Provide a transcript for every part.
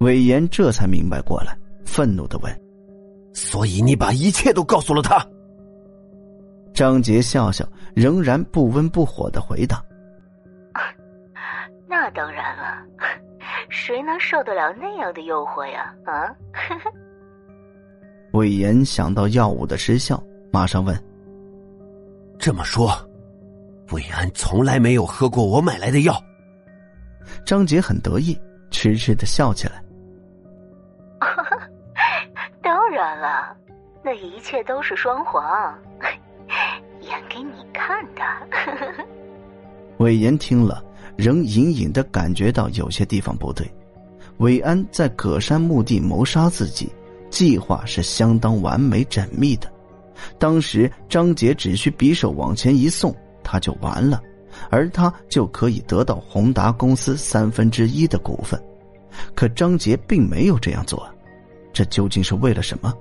韦岩这才明白过来，愤怒的问：“所以你把一切都告诉了他？”张杰笑笑，仍然不温不火的回答：“ 那当然了，谁能受得了那样的诱惑呀？”啊！魏延想到药物的失效，马上问：“这么说，魏安从来没有喝过我买来的药？”张杰很得意，痴痴的笑起来：“那一切都是双簧。”演给你看的。韦言听了，仍隐隐的感觉到有些地方不对。韦安在葛山墓地谋杀自己，计划是相当完美缜密的。当时张杰只需匕首往前一送，他就完了，而他就可以得到宏达公司三分之一的股份。可张杰并没有这样做，这究竟是为了什么？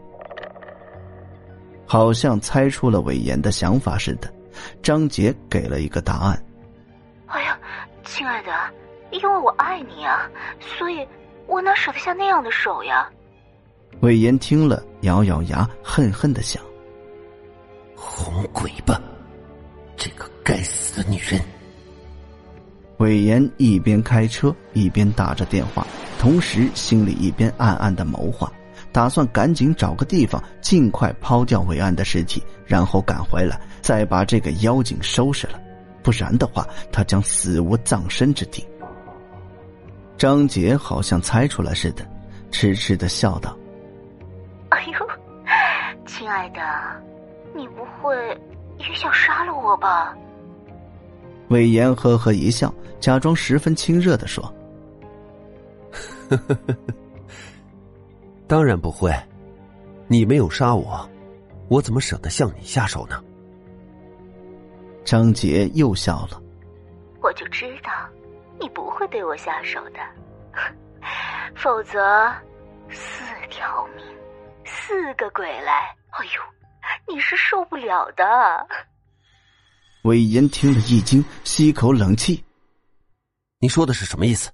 好像猜出了韦岩的想法似的，张杰给了一个答案。哎呀，亲爱的，因为我爱你啊，所以我哪舍得下那样的手呀？韦岩听了，咬咬牙，恨恨的想：红鬼吧，这个该死的女人！韦岩一边开车一边打着电话，同时心里一边暗暗的谋划。打算赶紧找个地方，尽快抛掉伟岸的尸体，然后赶回来，再把这个妖精收拾了。不然的话，他将死无葬身之地。张杰好像猜出来似的，痴痴的笑道：“哎呦，亲爱的，你不会也想杀了我吧？”魏延呵呵一笑，假装十分亲热的说：“呵呵呵呵。”当然不会，你没有杀我，我怎么舍得向你下手呢？张杰又笑了，我就知道你不会对我下手的，否则四条命，四个鬼来，哎呦，你是受不了的。魏延听了一惊，吸口冷气：“你说的是什么意思？”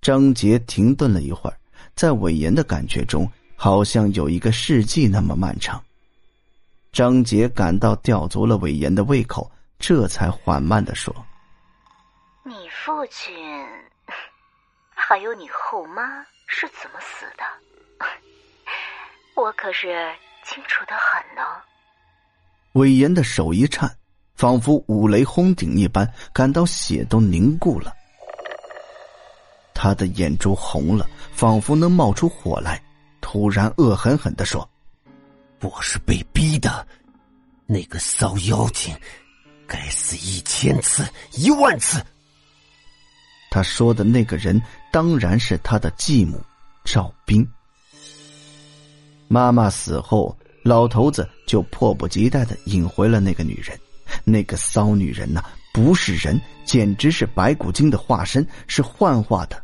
张杰停顿了一会儿。在韦岩的感觉中，好像有一个世纪那么漫长。张杰感到吊足了韦岩的胃口，这才缓慢的说：“你父亲，还有你后妈是怎么死的？我可是清楚的很呢。”韦岩的手一颤，仿佛五雷轰顶一般，感到血都凝固了。他的眼珠红了，仿佛能冒出火来。突然恶狠狠的说：“我是被逼的，那个骚妖精，该死一千次、一万次。”他说的那个人当然是他的继母赵冰。妈妈死后，老头子就迫不及待的引回了那个女人。那个骚女人呐，不是人，简直是白骨精的化身，是幻化的。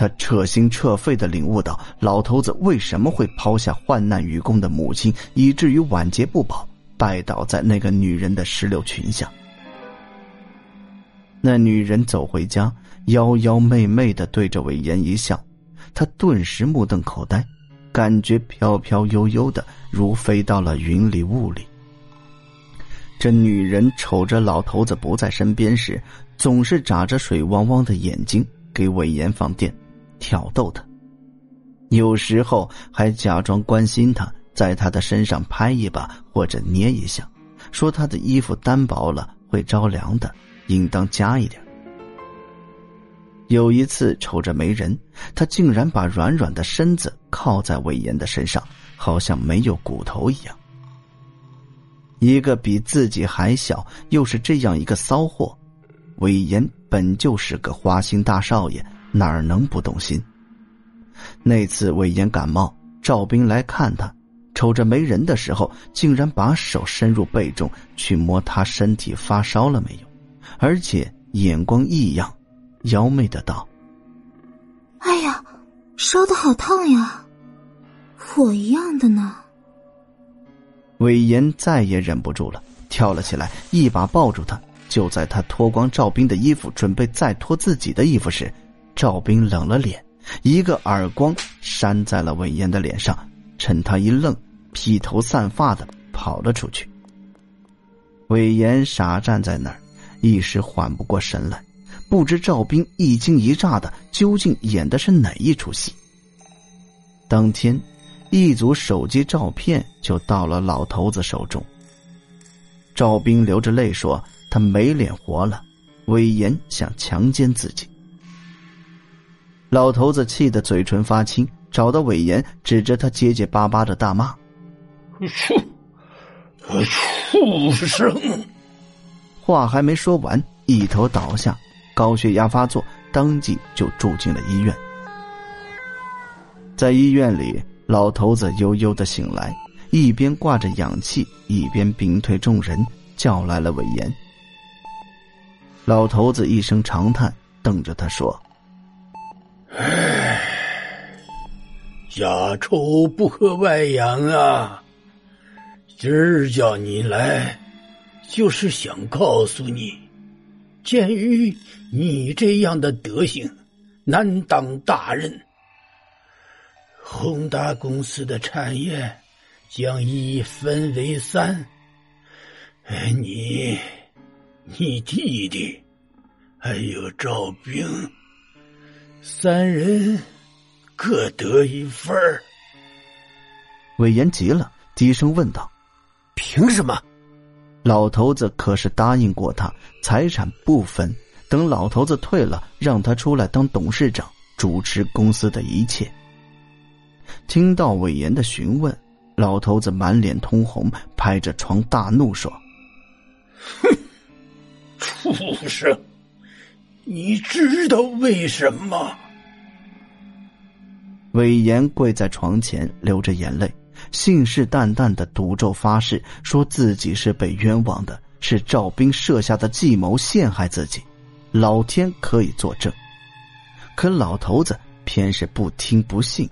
他彻心彻肺的领悟到，老头子为什么会抛下患难与共的母亲，以至于晚节不保，拜倒在那个女人的石榴裙下。那女人走回家，妖妖媚媚的对着韦岩一笑，他顿时目瞪口呆，感觉飘飘悠悠的，如飞到了云里雾里。这女人瞅着老头子不在身边时，总是眨着水汪汪的眼睛给韦岩放电。挑逗他，有时候还假装关心他，在他的身上拍一把或者捏一下，说他的衣服单薄了会着凉的，应当加一点。有一次瞅着没人，他竟然把软软的身子靠在魏延的身上，好像没有骨头一样。一个比自己还小，又是这样一个骚货，魏延本就是个花心大少爷。哪儿能不动心？那次魏延感冒，赵兵来看他，瞅着没人的时候，竟然把手伸入被中去摸他身体发烧了没有，而且眼光异样，妖媚的道：“哎呀，烧的好烫呀，火一样的呢。”魏延再也忍不住了，跳了起来，一把抱住他。就在他脱光赵兵的衣服，准备再脱自己的衣服时，赵斌冷了脸，一个耳光扇在了韦岩的脸上，趁他一愣，披头散发的跑了出去。韦岩傻站在那儿，一时缓不过神来，不知赵斌一惊一乍的究竟演的是哪一出戏。当天，一组手机照片就到了老头子手中。赵斌流着泪说：“他没脸活了，韦岩想强奸自己。”老头子气得嘴唇发青，找到韦岩，指着他结结巴巴的大骂：“畜，畜生！”话还没说完，一头倒下，高血压发作，当即就住进了医院。在医院里，老头子悠悠的醒来，一边挂着氧气，一边屏退众人，叫来了韦岩。老头子一声长叹，瞪着他说。唉，家丑不可外扬啊！今儿叫你来，就是想告诉你，鉴于你这样的德行，难当大任。宏达公司的产业将一分为三，你、你弟弟还有赵兵。三人各得一份儿。韦岩急了，低声问道：“凭什么？”老头子可是答应过他，财产不分，等老头子退了，让他出来当董事长，主持公司的一切。听到韦岩的询问，老头子满脸通红，拍着床大怒说：“哼，畜生！”你知道为什么？韦岩跪在床前，流着眼泪，信誓旦旦的赌咒发誓，说自己是被冤枉的，是赵兵设下的计谋陷害自己，老天可以作证。可老头子偏是不听不信，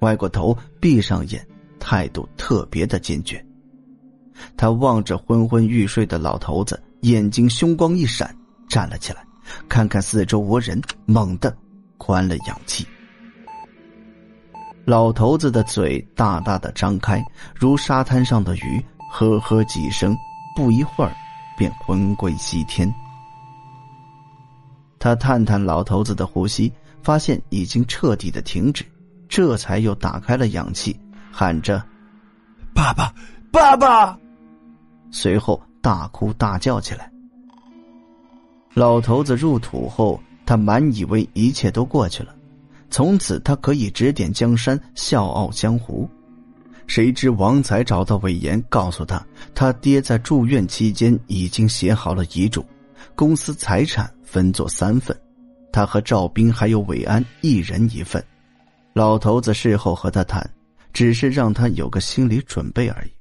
歪过头，闭上眼，态度特别的坚决。他望着昏昏欲睡的老头子，眼睛凶光一闪，站了起来。看看四周无人，猛地关了氧气。老头子的嘴大大的张开，如沙滩上的鱼，呵呵几声，不一会儿便魂归西天。他探探老头子的呼吸，发现已经彻底的停止，这才又打开了氧气，喊着：“爸爸，爸爸！”随后大哭大叫起来。老头子入土后，他满以为一切都过去了，从此他可以指点江山，笑傲江湖。谁知王才找到韦岩，告诉他，他爹在住院期间已经写好了遗嘱，公司财产分作三份，他和赵斌还有韦安一人一份。老头子事后和他谈，只是让他有个心理准备而已。